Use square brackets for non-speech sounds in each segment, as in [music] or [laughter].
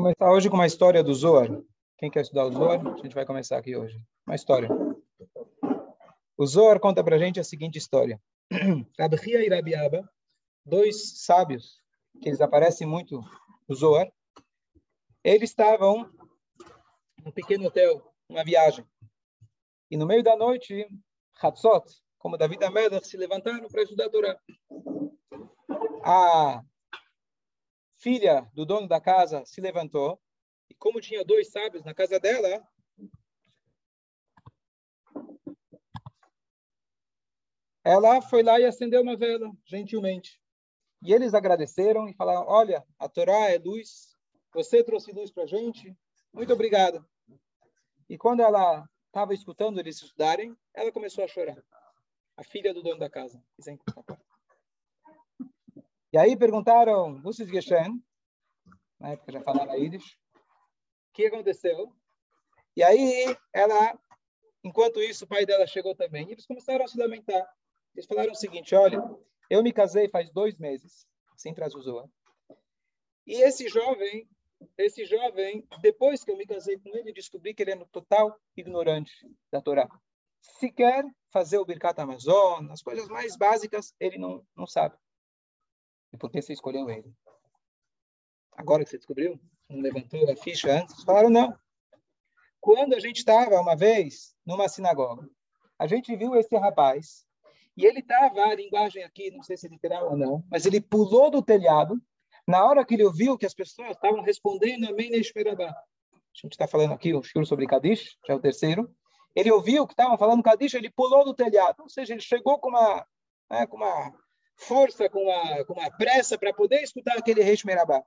começar hoje com uma história do Zohar. Quem quer estudar o Zohar? A gente vai começar aqui hoje. Uma história. O Zohar conta pra gente a seguinte história. [clears throat] Rabia e Rabiaba, dois sábios, que eles aparecem muito no Zohar, eles estavam num pequeno hotel, uma viagem. E no meio da noite, Hatzot, como David Amelech, se levantaram para estudar a Torá. A filha do dono da casa se levantou e como tinha dois sábios na casa dela, ela foi lá e acendeu uma vela, gentilmente. E eles agradeceram e falaram: Olha, a Torá é luz, você trouxe luz para a gente, muito obrigado. E quando ela estava escutando eles estudarem, ela começou a chorar. A filha do dono da casa. E aí perguntaram, Lucis Geshen, na época já falava Yiddish, o que aconteceu? E aí ela, enquanto isso, o pai dela chegou também. E eles começaram a se lamentar. Eles falaram o seguinte, olha, eu me casei faz dois meses, sem Trazuzoa. E esse jovem, esse jovem, depois que eu me casei com ele, descobri que ele é no total ignorante da Torá. Sequer fazer o Birkat Amazon, as coisas mais básicas, ele não, não sabe. E por que você escolheu ele? Agora que você descobriu? Não levantou a ficha antes? Falaram, não. Quando a gente estava, uma vez, numa sinagoga, a gente viu esse rapaz, e ele estava, a linguagem aqui, não sei se é literal ou não, mas ele pulou do telhado, na hora que ele ouviu que as pessoas estavam respondendo Amém Neshmerabá. A gente está falando aqui um sobre Kadish, já é o terceiro. Ele ouviu que estavam falando Kadish, ele pulou do telhado, ou seja, ele chegou com uma, né, com uma força, com uma, com uma pressa para poder escutar aquele Reish Merabá.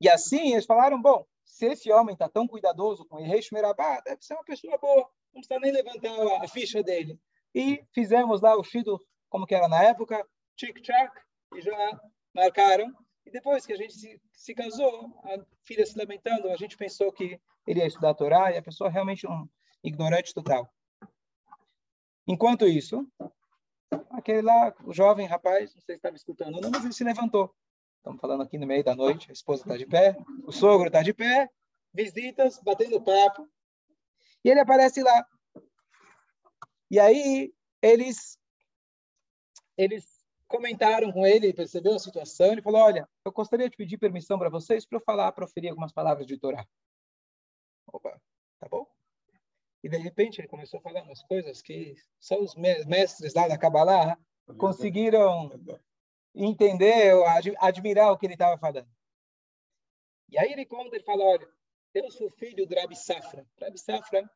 E assim eles falaram, bom, se esse homem está tão cuidadoso com o Reish Merabá, deve ser uma pessoa boa, não precisa nem levantar a, a ficha dele. E fizemos lá o Shido, como que era na época, tic-tac, e já marcaram. E depois que a gente se, se, casou, a filha se lamentando, a gente pensou que ele ia estudar a Torá, e a pessoa realmente um ignorante total. Enquanto isso, aquele lá, o jovem rapaz, não sei se estava escutando ou não, mas ele se levantou. Estamos falando aqui no meio da noite, a esposa está de pé, o sogro está de pé, visitas, batendo papo. E ele aparece lá. E aí eles eles comentaram com ele, percebeu a situação, ele falou: "Olha, eu gostaria de pedir permissão para vocês para eu falar, proferir algumas palavras de Torá." Opa, tá bom? E de repente ele começou a falar umas coisas que só os mestres lá da Kabbalah conseguiram entender, admirar o que ele estava falando. E aí ele conta, ele fala, olha, eu sou filho do Rabi Safra. Rabi Safra,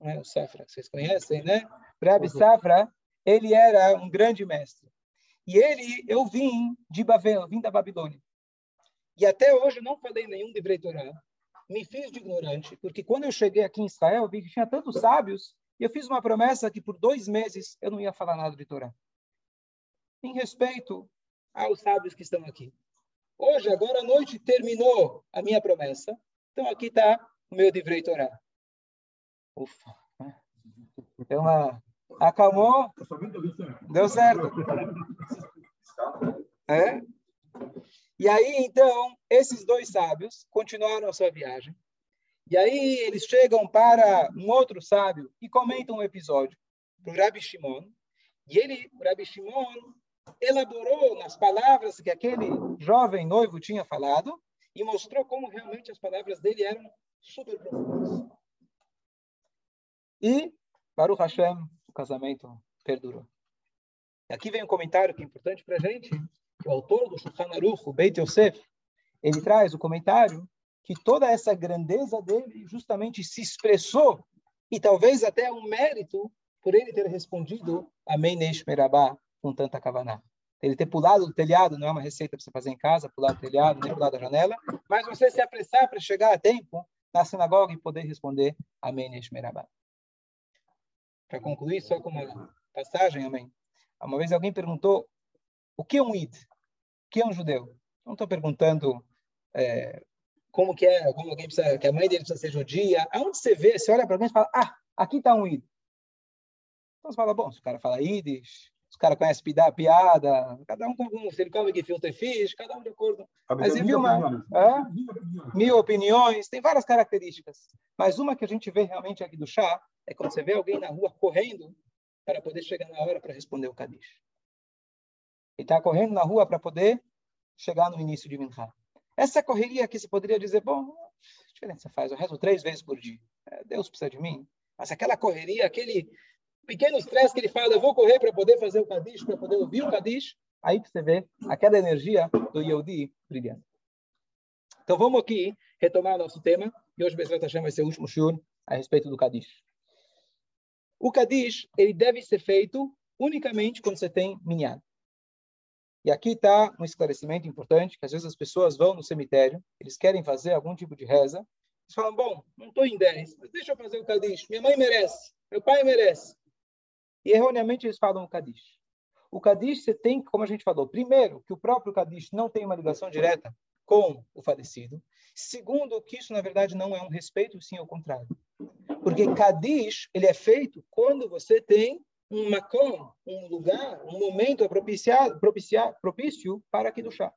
não é o Safra que vocês conhecem, né? Rabi Safra, ele era um grande mestre. E ele, eu vim de Babel, vim da Babilônia. E até hoje não falei nenhum de Torá me fiz de ignorante, porque quando eu cheguei aqui em Israel, vi que tinha tantos sábios, e eu fiz uma promessa que por dois meses eu não ia falar nada de Torá. Em respeito aos sábios que estão aqui. Hoje, agora à noite, terminou a minha promessa. Então aqui está o meu Divrei Torá. Ufa. Então, a, acalmou. Deu certo. É? E aí, então, esses dois sábios continuaram a sua viagem. E aí eles chegam para um outro sábio e comentam um episódio para o Rabi Shimon. E ele, o Rabi Shimon, elaborou nas palavras que aquele jovem noivo tinha falado e mostrou como realmente as palavras dele eram super profundas. E, Baruch Hashem, o casamento perdurou. Aqui vem um comentário que é importante para a gente que o autor do Shulchan Aruch, o Beit Yosef, ele traz o comentário que toda essa grandeza dele justamente se expressou e talvez até um mérito por ele ter respondido Amém Neish Merabá com tanta kavaná. Ele ter pulado do telhado não é uma receita para você fazer em casa, pular do telhado, nem pular da janela, mas você se apressar para chegar a tempo na sinagoga e poder responder Amém Neish Merabá. Para concluir, só com uma passagem, Amém. Uma vez alguém perguntou o que é um id? Que é um judeu? Não estou perguntando é, como que é, como alguém precisa, que a mãe dele precisa ser judia. Aonde você vê, você olha para alguém e fala, ah, aqui está um ídolo. Então você fala, bom, se o cara fala Yiddish, Os caras conhecem piada, cada um com algum, se ele come que filtro fish, cada um de acordo. Mas viu uma, é? mil opiniões, tem várias características. Mas uma que a gente vê realmente aqui do chá é quando você vê alguém na rua correndo para poder chegar na hora para responder o Kadish. Ele está correndo na rua para poder chegar no início de Minha. Essa correria que se poderia dizer, bom, que diferença faz? Eu rezo três vezes por dia. É, Deus precisa de mim. Mas aquela correria, aquele pequeno estresse que ele fala, eu vou correr para poder fazer o Kadish, para poder ouvir o Kadish, aí você vê aquela energia do Yehudi brilhando. Então vamos aqui retomar nosso tema, e hoje Bezerra Hashem vai ser o último shiur a respeito do Kadish. O Kadish, ele deve ser feito unicamente quando você tem minyan. E aqui está um esclarecimento importante, que às vezes as pessoas vão no cemitério, eles querem fazer algum tipo de reza, eles falam, bom, não estou em 10, mas deixa eu fazer o Kadish, minha mãe merece, meu pai merece. E erroneamente eles falam o Kadish. O Kadish você tem, como a gente falou, primeiro, que o próprio Kadish não tem uma ligação direta com o falecido. Segundo, que isso na verdade não é um respeito, sim ao contrário. Porque Kadish, ele é feito quando você tem um makom, um lugar, um momento propiciado, propiciar, propício para aqui do chá.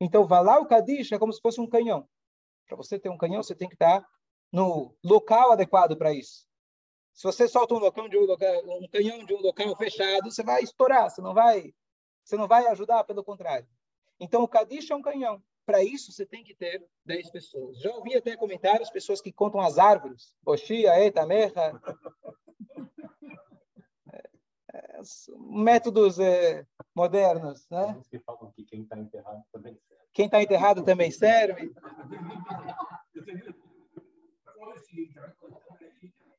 Então, lá o Kadish é como se fosse um canhão. Para você ter um canhão, você tem que estar no local adequado para isso. Se você solta um, local de um, local, um canhão de um local fechado, você vai estourar, você não vai, você não vai ajudar, pelo contrário. Então, o Kadish é um canhão. Para isso, você tem que ter 10 pessoas. Já ouvi até comentários, pessoas que contam as árvores. Oxia, Eta, Merra. Métodos é, modernos, né? que falam que quem está enterrado também serve. Quem está enterrado também serve.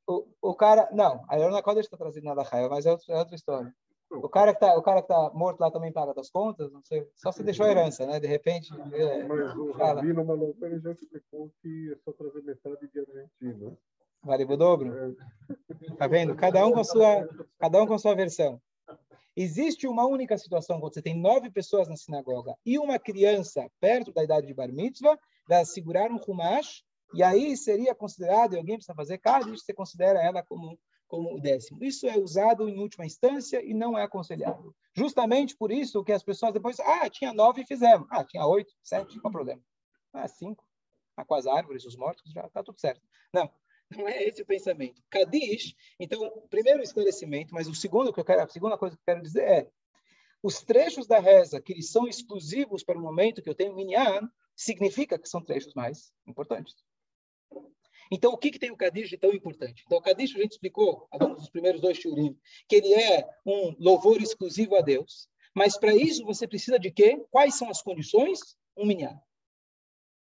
O, o cara, não, a Leona Kodesh está trazendo nada raio, mas é outra, é outra história. O cara que tá, o cara que tá morto lá também paga das contas, não sei, só se deixou a herança, né? De repente, é, mas o Rabino Malofé ele já explicou que é só trazer metade de Argentina. Vale o dobro? É. Tá vendo? Cada um com sua, cada um com sua versão. Existe uma única situação quando você tem nove pessoas na sinagoga e uma criança perto da idade de bar mitzvah, vai segurar um rumash e aí seria considerado, e alguém precisa fazer Kaddish, você considera ela como, como o décimo. Isso é usado em última instância e não é aconselhável. Justamente por isso que as pessoas depois, ah, tinha nove e fizemos. Ah, tinha oito, sete, qual o problema? Ah, cinco. Ah, com as árvores, os mortos, já está tudo certo. Não, não é esse o pensamento. Kadish, então, primeiro esclarecimento, mas o segundo que eu quero, a segunda coisa que eu quero dizer é os trechos da reza que são exclusivos para o momento que eu tenho minyan, significa que são trechos mais importantes. Então, o que, que tem o Kadish de tão importante? Então, o Kadish, a gente explicou, nos primeiros dois shurim, que ele é um louvor exclusivo a Deus. Mas, para isso, você precisa de quê? Quais são as condições? Um minyan.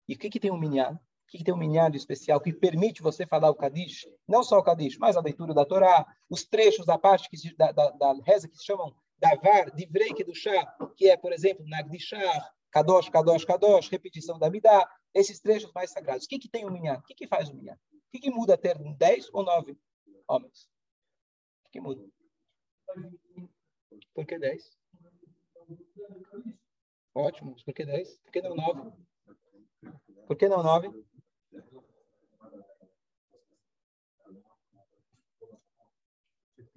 E o que, que tem um minyan? Que, tem um minyan de especial que permite você falar o Kadish? Não só o Kadish, mas a leitura da Torá, os trechos da parte que se, da, da, da reza que se chamam Davar, Divrei do chá, que é, por exemplo, Nagdishar, Kadosh, Kadosh, Kadosh, repetição da Midah, esses trechos mais sagrados. O que, que tem o Minyan? O que, que faz o Minyan? O que, que muda ter 10 ou 9 homens? O que, que muda? Por que 10? Ótimo, por que 10? Por que não 9? Por que não 9?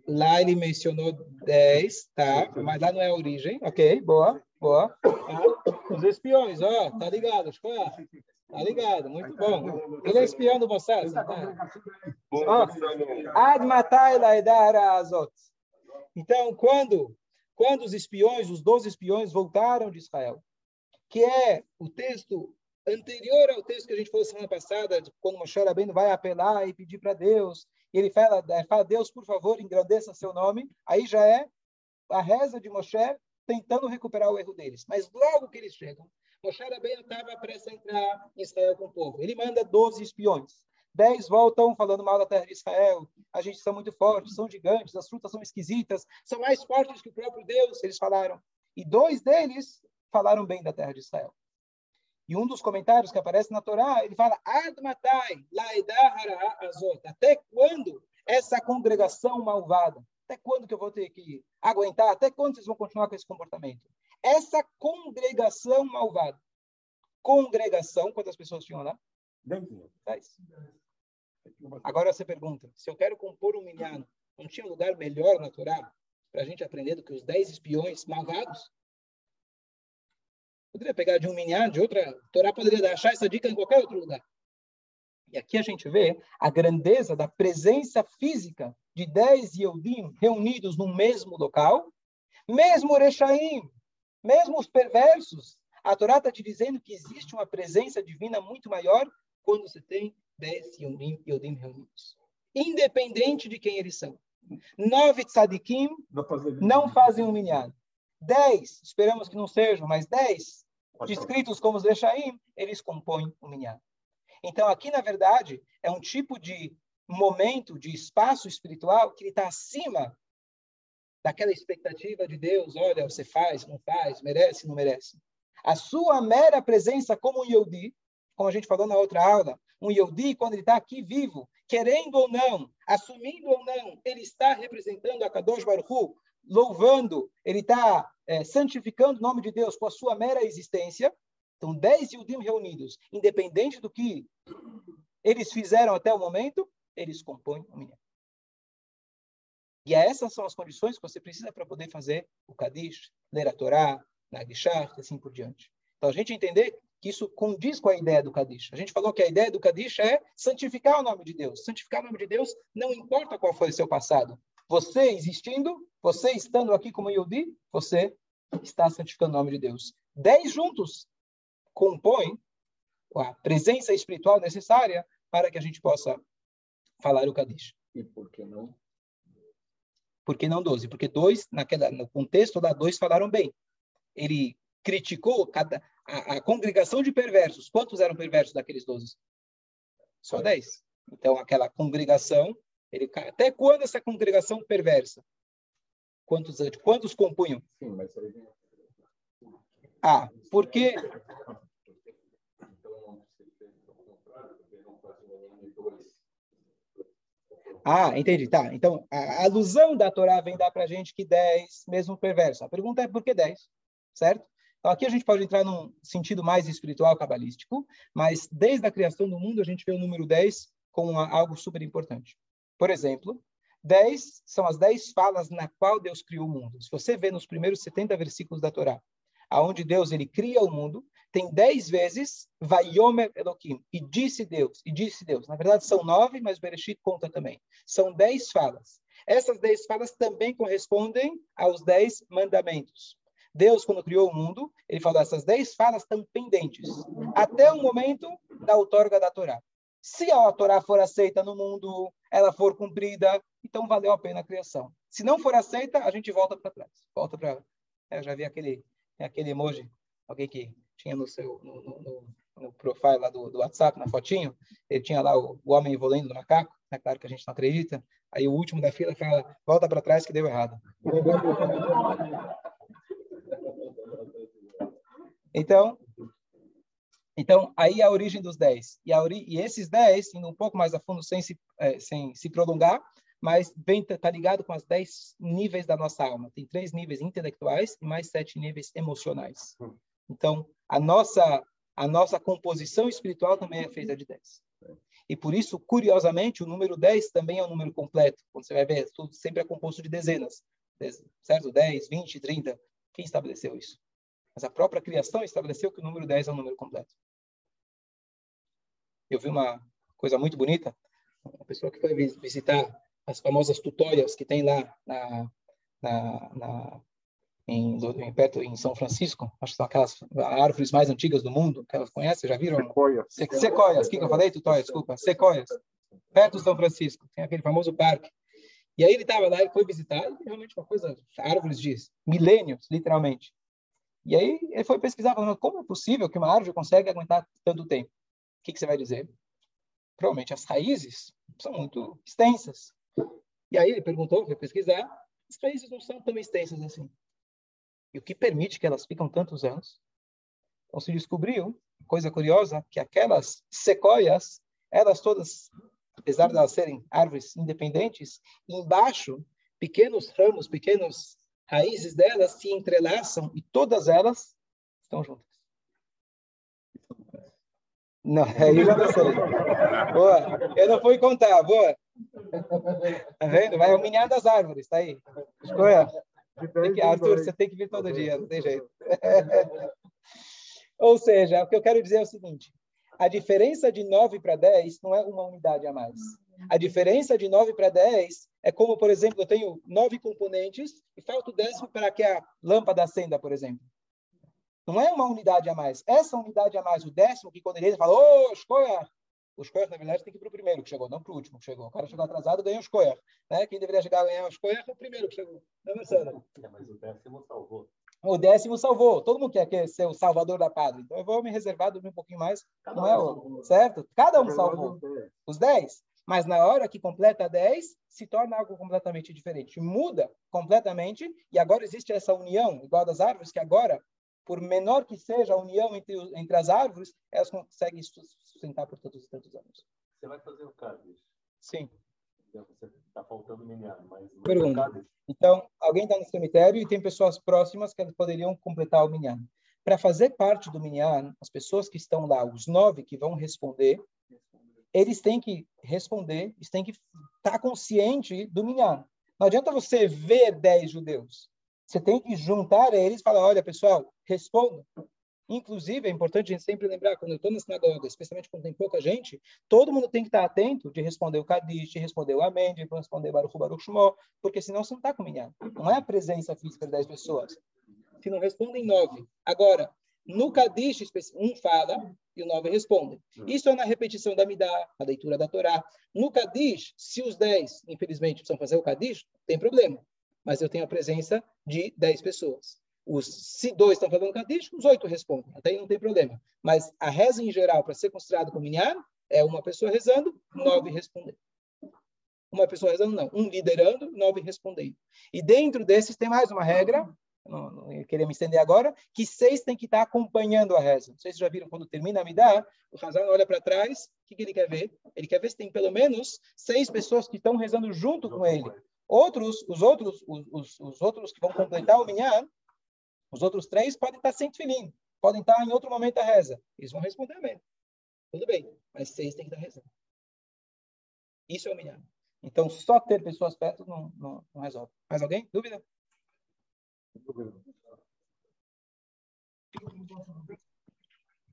Lá ele mencionou 10, tá? Mas lá não é a origem. Ok, boa, boa. Ah, os espiões, ó, tá ligado? Tá ligado, muito bom. Ele é espião do Mossad. Tá? Ad azot. Então, quando, quando os espiões, os 12 espiões voltaram de Israel, que é o texto anterior ao texto que a gente falou semana passada, quando Moshe Rabbeinu vai apelar e pedir para Deus e ele fala, fala, Deus, por favor, engrandeça seu nome. Aí já é a reza de Moshe tentando recuperar o erro deles. Mas logo que eles chegam, Moshe Rabbeinu estava prestes a entrar em Israel com o povo. Ele manda 12 espiões. Dez voltam falando mal da terra de Israel. A gente são muito fortes, são gigantes, as frutas são esquisitas, são mais fortes que o próprio Deus, eles falaram. E dois deles falaram bem da terra de Israel. E um dos comentários que aparece na Torá, ele fala: Admatai, azot. Até quando essa congregação malvada? Até quando que eu vou ter que aguentar? Até quando vocês vão continuar com esse comportamento? Essa congregação malvada. Congregação, quantas pessoas tinham lá? Dez. Agora você pergunta: se eu quero compor um minhano, não tinha lugar melhor na Torá? para a gente aprender do que os dez espiões malvados? Poderia pegar de um minhado de outra. A Torá poderia achar essa dica em qualquer outro lugar. E aqui a gente vê a grandeza da presença física de dez Yehudim reunidos no mesmo local, mesmo rechaim mesmo os perversos. A Torá está te dizendo que existe uma presença divina muito maior quando você tem dez Yehudim, Yehudim reunidos. Independente de quem eles são. Nove tzadikim não fazem um minhado. 10, esperamos que não sejam, mas 10 descritos como os Lechaim, eles compõem o Minyan. Então, aqui, na verdade, é um tipo de momento, de espaço espiritual que ele está acima daquela expectativa de Deus, olha, você faz, não faz, merece, não merece. A sua mera presença como um Yehudi, como a gente falou na outra aula, um Yehudi, quando ele está aqui vivo, querendo ou não, assumindo ou não, ele está representando a Kadosh Baruch Hu, louvando, ele está é, santificando o nome de Deus com a sua mera existência. Então, dez Yudim reunidos, independente do que eles fizeram até o momento, eles compõem o minyan. E essas são as condições que você precisa para poder fazer o Kadish, ler a Torá, Nagishar, e assim por diante. Então, a gente entender que isso condiz com a ideia do Kadish. A gente falou que a ideia do Kadish é santificar o nome de Deus. Santificar o nome de Deus não importa qual foi o seu passado. Você existindo, você estando aqui como Yudi, você está santificando o nome de Deus. Dez juntos compõem a presença espiritual necessária para que a gente possa falar o Kadish. E por que não? Por que não doze? Porque dois, naquela, no contexto da dois, falaram bem. Ele criticou cada, a, a, congregação de perversos. Quantos eram perversos daqueles doze? Só dez. Então, aquela congregação ele, até quando essa congregação perversa? Quantos, quantos compunham? Sim, mas aí... Ah, porque... Ah, entendi, tá. Então, a alusão da Torá vem dar para a gente que 10, mesmo perverso. A pergunta é por que 10, certo? Então, aqui a gente pode entrar num sentido mais espiritual, cabalístico, mas desde a criação do mundo a gente vê o número 10 como algo super importante. Por exemplo, 10 são as 10 falas na qual Deus criou o mundo. Se você vê nos primeiros 70 versículos da Torá, aonde Deus ele cria o mundo, tem 10 vezes Vayomer Elohim, e disse Deus, e disse Deus. Na verdade são nove, mas Bereshit conta também. São 10 falas. Essas 10 falas também correspondem aos 10 mandamentos. Deus, quando criou o mundo, ele falou: essas 10 falas estão pendentes, até o momento da outorga da Torá. Se a Torá for aceita no mundo, ela for cumprida, então valeu a pena a criação. Se não for aceita, a gente volta para trás. Volta para. É, eu já vi aquele, aquele emoji, alguém que tinha no seu no, no, no profile lá do, do, WhatsApp, na fotinho, ele tinha lá o, o homem evoluindo do macaco. É claro que a gente não acredita. Aí o último da fila fala: volta para trás que deu errado. Então, então, aí a origem dos 10. E, ori e esses 10, indo um pouco mais a fundo, sem se, é, sem se prolongar, mas está tá ligado com as 10 níveis da nossa alma. Tem três níveis intelectuais e mais sete níveis emocionais. Então, a nossa, a nossa composição espiritual também é feita de 10. E por isso, curiosamente, o número 10 também é um número completo. Quando você vai ver, tudo sempre é composto de dezenas. Certo? 10, 20, 30. Quem estabeleceu isso? Mas a própria criação estabeleceu que o número 10 é um número completo. Eu vi uma coisa muito bonita, uma pessoa que foi visitar as famosas tutórias que tem lá na, na, na em, em, perto em São Francisco, acho que são aquelas árvores mais antigas do mundo, que elas conhecem, já viram? Sequoias. Se, sequoias, o que, que eu falei? Tutórias, desculpa. Sequoias. Perto de São Francisco, tem aquele famoso parque. E aí ele estava lá, ele foi visitar, e realmente uma coisa, árvores de milênios, literalmente. E aí ele foi pesquisar, falando, como é possível que uma árvore consegue aguentar tanto tempo? Que, que você vai dizer? Provavelmente as raízes são muito extensas. E aí ele perguntou, foi pesquisar, as raízes não são tão extensas assim. E o que permite que elas ficam tantos anos? Então se descobriu, coisa curiosa, que aquelas sequoias, elas todas, apesar de elas serem árvores independentes, embaixo, pequenos ramos, pequenos raízes delas se entrelaçam e todas elas estão juntas. Não, aí já não sei. Boa. Eu não fui contar, boa. Tá vendo? Vai o minhar das árvores, tá aí. Escolha. Que, Arthur, você tem que vir todo dia, não tem jeito. [laughs] Ou seja, o que eu quero dizer é o seguinte: a diferença de 9 para 10 não é uma unidade a mais. A diferença de 9 para 10 é como, por exemplo, eu tenho nove componentes e falta o décimo para que a lâmpada acenda, por exemplo. Não é uma unidade a mais. Essa unidade a mais, o décimo, que quando ele fala, ô, oh, o escolha, na verdade, tem que ir para o primeiro que chegou, não para o último que chegou. O cara chegou atrasado, ganhou o escolha. Né? Quem deveria chegar a ganhar o escolha é o primeiro que chegou. Não, Marcelo? É, mas o décimo salvou. O décimo salvou. Todo mundo quer, ser o salvador da padre. Então eu vou me reservar, dormir um pouquinho mais. Cada não é o, certo? Cada um salvou. Os dez. Mas na hora que completa 10, se torna algo completamente diferente. Muda completamente e agora existe essa união, igual das árvores, que agora, por menor que seja a união entre, entre as árvores, elas conseguem sustentar por todos os tantos anos. Você vai fazer o Cádiz? Sim. Está faltando minhar, mas... Pergunta. Então, alguém está no cemitério e tem pessoas próximas que poderiam completar o minyan. Para fazer parte do minyan, as pessoas que estão lá, os nove que vão responder, eles têm que responder, eles têm que estar consciente do minyan. Não adianta você ver dez judeus. Você tem que juntar eles e falar, olha, pessoal, respondam. Inclusive, é importante a gente sempre lembrar, quando eu estou na sinagoga, especialmente quando tem pouca gente, todo mundo tem que estar atento de responder o Kadish, de responder o Amém, de responder o Baruch Baruch Shmo, porque senão você não está com minyan. Não é a presença física de dez pessoas. Se não respondem, nove. Agora, no Kadish, um fala e o nove responde. Isso é na repetição da Midah, a leitura da Torá. No Kadish, se os dez, infelizmente, precisam fazer o Kadish, tem problema. Mas eu tenho a presença de dez pessoas. Os, se dois estão fazendo Kadish, os oito respondem. Até aí não tem problema. Mas a reza em geral, para ser considerado como minyan, é uma pessoa rezando, nove respondendo. Uma pessoa rezando, não. Um liderando, nove respondendo. E dentro desses tem mais uma regra, não, não queria me estender agora, que seis tem que estar acompanhando a reza. Não sei se já viram, quando termina a Midá, o Hazan olha para trás, o que, que, ele quer ver? Ele quer ver se tem pelo menos seis pessoas que estão rezando junto com ele. Outros, os outros, os, os, os outros que vão completar o Minyan, os outros três podem estar sem filim, podem estar em outro momento da reza. Eles vão responder amém. Tudo bem, mas seis tem que estar rezando. Isso é o Minyan. Então, só ter pessoas perto não, não, não resolve. Mais alguém? Dúvida? Então,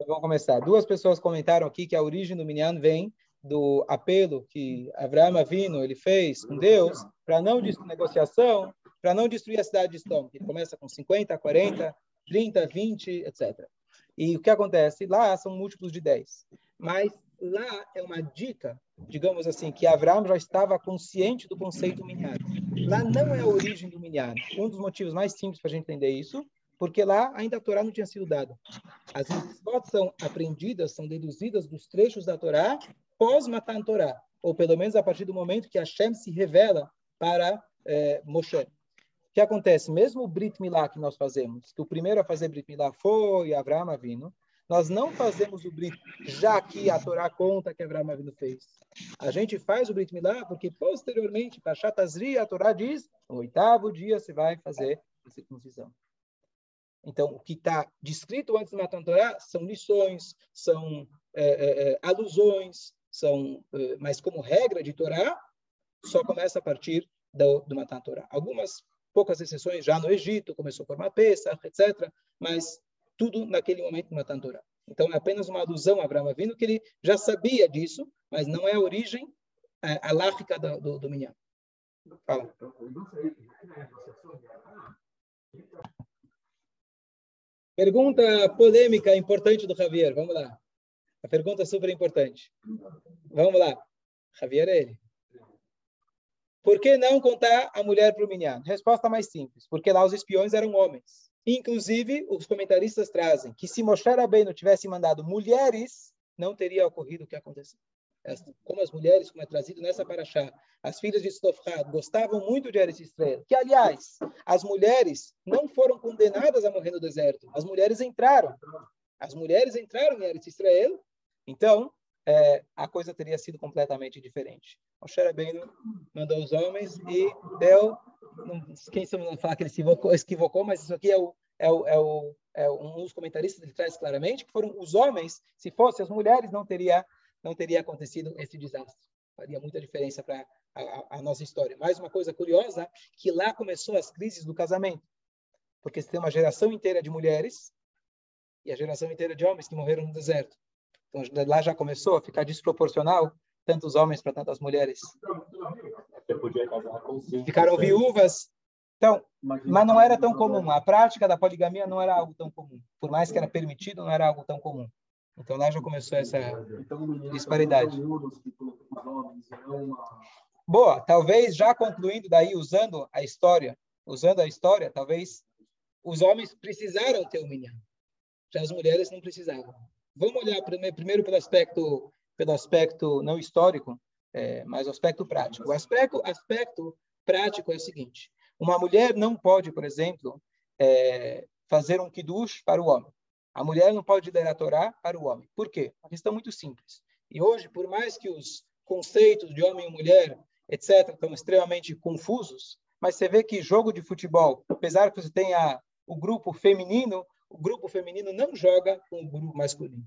vamos começar. Duas pessoas comentaram aqui que a origem do Minyan vem do apelo que Abraão Avino ele fez com Deus para não negociação, para não destruir a cidade de Stone. Ele começa com 50, 40, 30, 20, etc. E o que acontece? Lá são múltiplos de 10. Mas lá é uma dica, digamos assim, que Abraão já estava consciente do conceito minyan. Lá não é a origem do minyan. Um dos motivos mais simples para a gente entender isso, porque lá ainda a Torá não tinha sido dada. As mitzvot são aprendidas, são deduzidas dos trechos da Torá pós-Matan Torá, ou pelo menos a partir do momento que Hashem se revela para é, Moshe. O que acontece? Mesmo o Brit Milá que nós fazemos, que o primeiro a fazer Brit Milá foi Abraão Avino, nós não fazemos o Brit, já que a Torá conta que Abraão Avinu fez. A gente faz o Brit Milá porque, posteriormente, para Shatazri, a Torá diz, no oitavo dia você vai fazer a circuncisão. Então, o que está descrito antes do Matan Torá são lições, são é, é, é, alusões, são, é, mas como regra de Torá, só começa a partir do, do Matan Torá. Algumas poucas exceções já no Egito, começou por uma etc. Mas tudo naquele momento na Tantora. Então, é apenas uma alusão a Abraão vindo que ele já sabia disso, mas não é a origem é, do, do, do Minyan. Fala. Pergunta polêmica importante do Javier. Vamos lá. A pergunta é super importante. Vamos lá. Javier é ele. Por que não contar a mulher para o Minyan? Resposta mais simples. Porque lá os espiões eram homens. Inclusive, os comentaristas trazem que se Moshe Rabbeinu tivesse mandado mulheres, não teria ocorrido o que aconteceu. Como as mulheres, como é trazido nessa paraxá, as filhas de Stofrad gostavam muito de Eretz Israel, que, aliás, as mulheres não foram condenadas a morrer no deserto. As mulheres entraram. As mulheres entraram em Eretz Israel. Então, é, a coisa teria sido completamente diferente. Moshe Rabbeinu mandou os homens e deu não, quem sabe falar que ele se equivocou, mas isso aqui é, o, é, o, é, o, é um dos comentaristas ele traz claramente que foram os homens, se fossem as mulheres, não teria não teria acontecido esse desastre. Faria muita diferença para a, a, nossa história. Mais uma coisa curiosa, que lá começou as crises do casamento. Porque você tem uma geração inteira de mulheres e a geração inteira de homens que morreram no deserto. Então, lá já começou a ficar desproporcional tantos homens para tantas mulheres. Ficaram viúvas. Então, mas não era tão comum. A prática da poligamia não era algo tão comum. Por mais que era permitido, não era algo tão comum. Então lá já começou essa disparidade. Boa, talvez já concluindo daí, usando a história, usando a história, talvez os homens precisaram ter um minyan. Já as mulheres não precisavam. Vamos olhar primeiro pelo aspecto, pelo aspecto não histórico, é, mas o aspecto prático. O aspecto, aspecto prático é o seguinte: uma mulher não pode, por exemplo, é, fazer um kiddush para o homem. A mulher não pode ler a Torá para o homem. Por quê? Uma questão muito simples. E hoje, por mais que os conceitos de homem e mulher, etc., estão extremamente confusos, mas você vê que jogo de futebol, apesar que você tenha o grupo feminino, o grupo feminino não joga com o grupo masculino.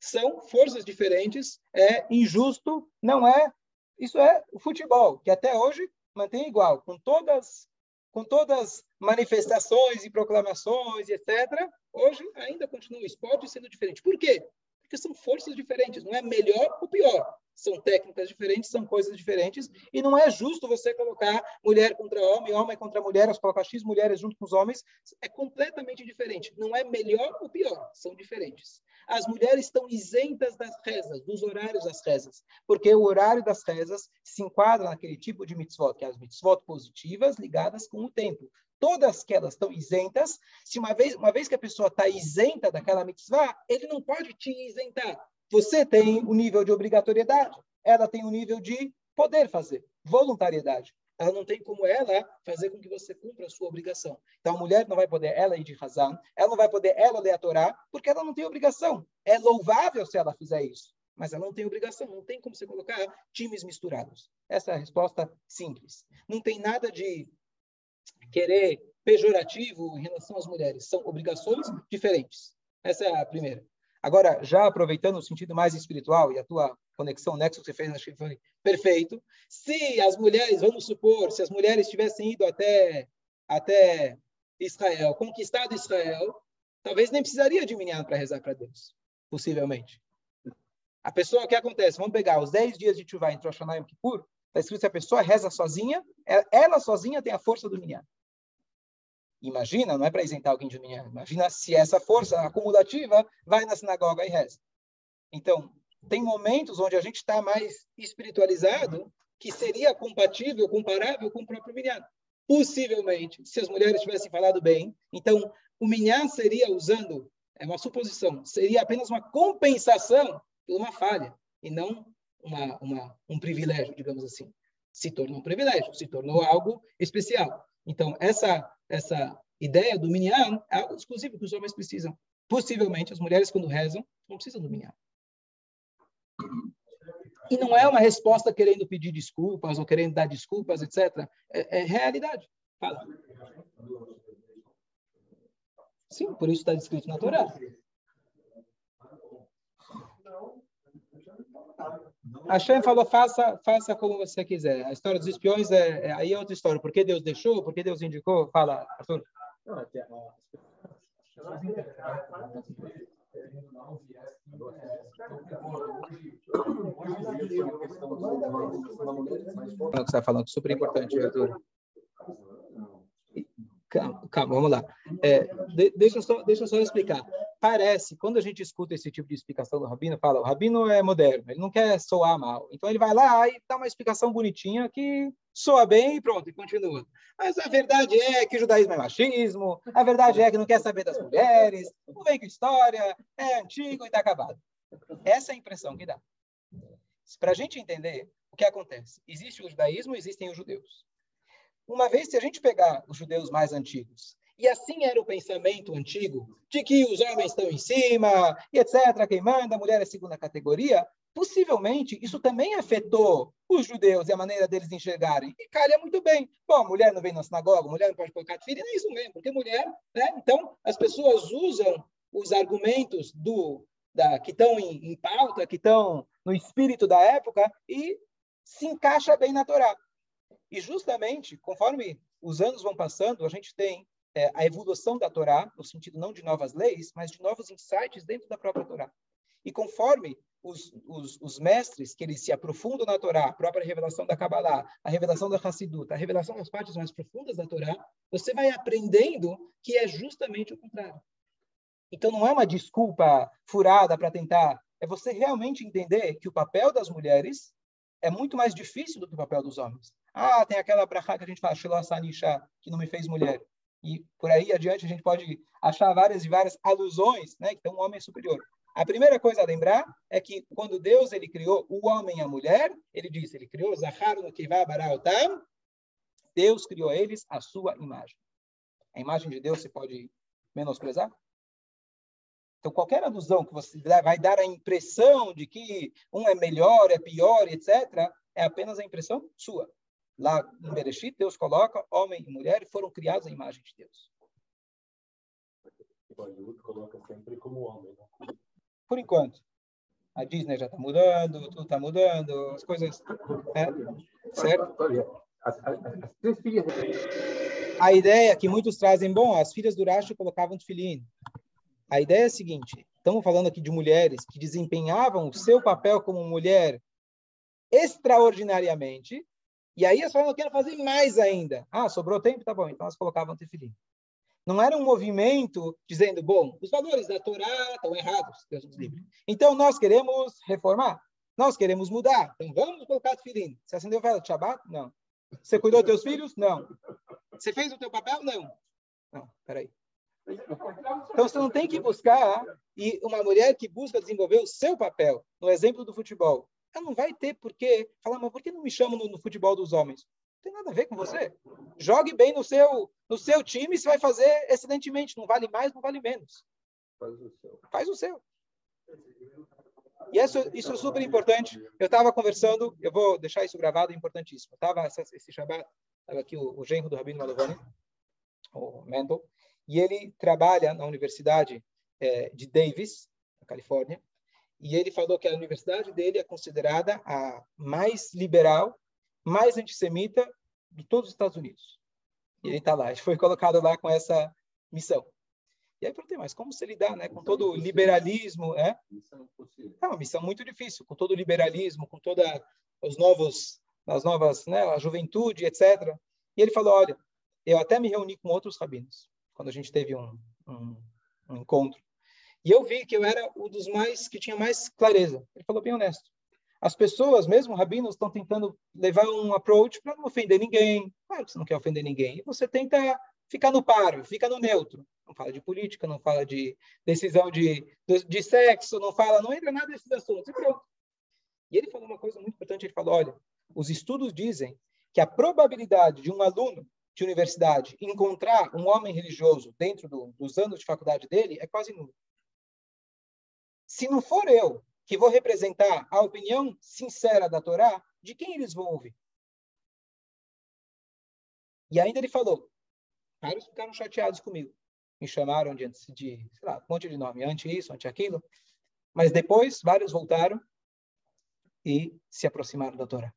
São forças diferentes, é injusto, não é. Isso é o futebol, que até hoje mantém igual, com todas com todas manifestações e proclamações, etc. Hoje ainda continua o esporte sendo diferente. Por quê? Porque são forças diferentes, não é melhor ou pior. São técnicas diferentes, são coisas diferentes, e não é justo você colocar mulher contra homem, homem contra mulher, as colocar X mulheres junto com os homens. É completamente diferente. Não é melhor ou pior, são diferentes. As mulheres estão isentas das rezas, dos horários das rezas, porque o horário das rezas se enquadra naquele tipo de mitzvot, que é as mitzvot positivas ligadas com o tempo todas que elas estão isentas, se uma vez, uma vez que a pessoa está isenta daquela mitzvah, ele não pode te isentar. Você tem o nível de obrigatoriedade, ela tem o nível de poder fazer, voluntariedade. Ela não tem como ela fazer com que você cumpra a sua obrigação. Então, a mulher não vai poder ela ir de razão, ela não vai poder ela ler a Torá, porque ela não tem obrigação. É louvável se ela fizer isso, mas ela não tem obrigação. Não tem como você colocar times misturados. Essa é a resposta simples. Não tem nada de querer pejorativo em relação às mulheres. São obrigações diferentes. Essa é a primeira. Agora, já aproveitando o sentido mais espiritual e a tua conexão, nexo que você fez na Shifani, perfeito. Se as mulheres, vamos supor, se as mulheres tivessem ido até, até Israel, conquistado Israel, talvez nem precisaria de minyan para rezar para Deus, possivelmente. A pessoa, o que acontece? Vamos pegar os 10 dias de Tchuvah entre Hashanah e Kippur, está escrito que a pessoa reza sozinha, ela sozinha tem a força do minyan. Imagina, não é para isentar alguém de minyan, imagina se essa força acumulativa vai na sinagoga e reza. Então, tem momentos onde a gente está mais espiritualizado que seria compatível, comparável com o próprio minyan. Possivelmente, se as mulheres tivessem falado bem, então o minyan seria usando, é uma suposição, seria apenas uma compensação por uma falha e não uma, uma, um privilégio, digamos assim. Se tornou um privilégio, se tornou algo especial. Então, essa, essa ideia do minyan é algo exclusivo que os homens precisam. Possivelmente, as mulheres, quando rezam, não precisam do minyan. E não é uma resposta querendo pedir desculpas ou querendo dar desculpas, etc. É, é realidade. Fala. Sim, por isso está descrito na Torá. A Hashem falou, faça, faça como você quiser. A história dos espiões, é, é, aí é outra história. Por que Deus deixou? Por que Deus indicou? Fala, Arthur. Não, é que você está falando, super importante, Arthur. Calma, calma, vamos lá. É, de, deixa, só, deixa eu só explicar. Parece, quando a gente escuta esse tipo de explicação do Rabino, fala, o Rabino é moderno, ele não quer soar mal. Então ele vai lá e dá uma explicação bonitinha que soa bem e pronto, e continua. Mas a verdade é que o judaísmo é machismo, a verdade é que não quer saber das mulheres, não vem com história, é antigo e está acabado. Essa é a impressão que dá. Para a gente entender o que acontece, existe o judaísmo, existem os judeus. Uma vez, se a gente pegar os judeus mais antigos, e assim era o pensamento antigo, de que os homens estão em cima, e etc., quem manda, a mulher é segunda categoria, possivelmente isso também afetou os judeus e a maneira deles enxergarem. E calha muito bem. Bom, mulher não vem na sinagoga, mulher não pode colocar filho, é isso mesmo, porque mulher, né? Então, as pessoas usam os argumentos do da, que estão em, em pauta, que estão no espírito da época, e se encaixa bem na Torá. E justamente, conforme os anos vão passando, a gente tem é, a evolução da Torá, no sentido não de novas leis, mas de novos insights dentro da própria Torá. E conforme os, os, os, mestres que eles se aprofundam na Torá, a própria revelação da Kabbalah, a revelação da Hassidut, a revelação das partes mais profundas da Torá, você vai aprendendo que é justamente o contrário. Então não é uma desculpa furada para tentar, é você realmente entender que o papel das mulheres é muito mais difícil do que o papel dos homens. Ah, tem aquela brachá que a gente fala, Shiloh que não me fez mulher. E por aí adiante a gente pode achar várias e várias alusões, né, que tem um homem superior. A primeira coisa a lembrar é que quando Deus ele criou o homem e a mulher, ele disse, ele criou Zahar no Kivá Baraotam, Deus criou eles à sua imagem. A imagem de Deus se pode menosprezar? Então, qualquer alusão que você vai dar a impressão de que um é melhor, é pior, etc., é apenas a impressão sua. Lá em Bereshit, Deus coloca homem e mulher foram criados à imagem de Deus. Hollywood coloca sempre como homem. Né? Por enquanto. A Disney já está mudando, tudo está mudando, as coisas. É, certo? A ideia que muitos trazem, bom, as filhas do Rashi colocavam tefilim. A ideia é a seguinte: estamos falando aqui de mulheres que desempenhavam o seu papel como mulher extraordinariamente, e aí as falam, eu quero fazer mais ainda. Ah, sobrou tempo? Tá bom, então elas colocavam tefilim. Não era um movimento dizendo, bom, os valores da Torá estão errados, Deus nos livre. Então nós queremos reformar, nós queremos mudar. Então vamos colocar tefilim. Você acendeu vela de Shabbat? Não. Você cuidou dos teus filhos? Não. Você fez o teu papel? Não. Não, peraí. Então você não tem que buscar e uma mulher que busca desenvolver o seu papel, no exemplo do futebol, ela não vai ter por que falar, mas por que não me chamam no, no, futebol dos homens? Não tem nada a ver com você. Jogue bem no seu, no seu time, você vai fazer excelentemente. Não vale mais, não vale menos. Faz o seu. Faz o seu. E isso, isso é super importante. Eu estava conversando, eu vou deixar isso gravado, é importantíssimo. Estava esse Shabbat, estava aqui o, o genro do Rabino Malovani, o Mendel, e ele trabalha na Universidade é, de Davis, na Califórnia, e ele falou que a universidade dele é considerada a mais liberal, mais antissemita de todos os Estados Unidos. E ele está lá, ele foi colocado lá com essa missão. E aí perguntei, mas como se lidar né, com todo o liberalismo? É? é uma missão muito difícil, com todo o liberalismo, com toda os novos, as novas, né, a juventude, etc. E ele falou, olha, eu até me reuni com outros rabinos quando a gente teve um, um, um encontro. E eu vi que eu era um dos mais que tinha mais clareza. Ele falou bem honesto. As pessoas, mesmo rabinos, estão tentando levar um approach para não ofender ninguém. Claro que você não quer ofender ninguém. E você tenta ficar no páreo, fica no neutro. Não fala de política, não fala de decisão de, de, de sexo, não fala, não entra nada nesses assuntos. E pronto. E ele falou uma coisa muito importante. Ele falou: olha, os estudos dizem que a probabilidade de um aluno de universidade encontrar um homem religioso dentro do, dos anos de faculdade dele é quase nulo. Se não for eu que vou representar a opinião sincera da Torá, de quem eles vão ouvir? E ainda ele falou, vários ficaram chateados comigo. Me chamaram de, de sei lá, um monte de nome, ante isso, ante aquilo. Mas depois, vários voltaram e se aproximaram da Torá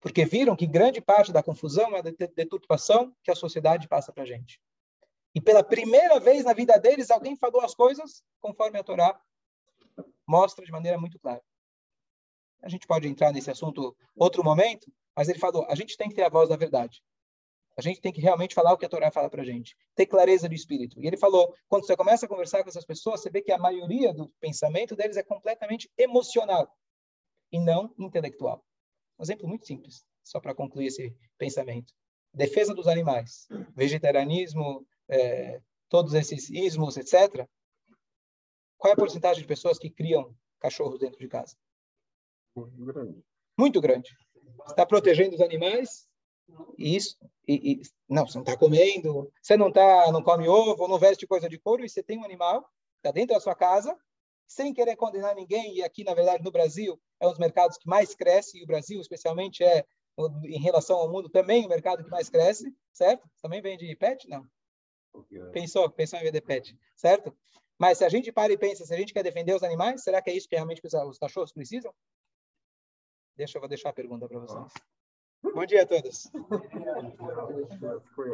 porque viram que grande parte da confusão é a deturpação que a sociedade passa para a gente. E pela primeira vez na vida deles, alguém falou as coisas conforme a Torá mostra de maneira muito clara. A gente pode entrar nesse assunto outro momento, mas ele falou: a gente tem que ter a voz da verdade. A gente tem que realmente falar o que a Torá fala para a gente, ter clareza de espírito. E ele falou: quando você começa a conversar com essas pessoas, você vê que a maioria do pensamento deles é completamente emocional e não intelectual. Um exemplo muito simples, só para concluir esse pensamento. Defesa dos animais, vegetarianismo, é, todos esses ismos, etc. Qual é a porcentagem de pessoas que criam cachorros dentro de casa? Muito grande. Muito grande. Está protegendo os animais isso e, e, não, você não está comendo, você não tá, não come ovo, não veste coisa de couro e você tem um animal está dentro da sua casa sem querer condenar ninguém, e aqui, na verdade, no Brasil, é um dos mercados que mais cresce, e o Brasil, especialmente, é, em relação ao mundo, também o mercado que mais cresce, certo? Também vende pet? Não. Pensou, pensou em vender pet, certo? Mas se a gente para e pensa, se a gente quer defender os animais, será que é isso que realmente os cachorros precisam? Deixa, eu vou deixar a pergunta para vocês. Bom dia a todos. [laughs]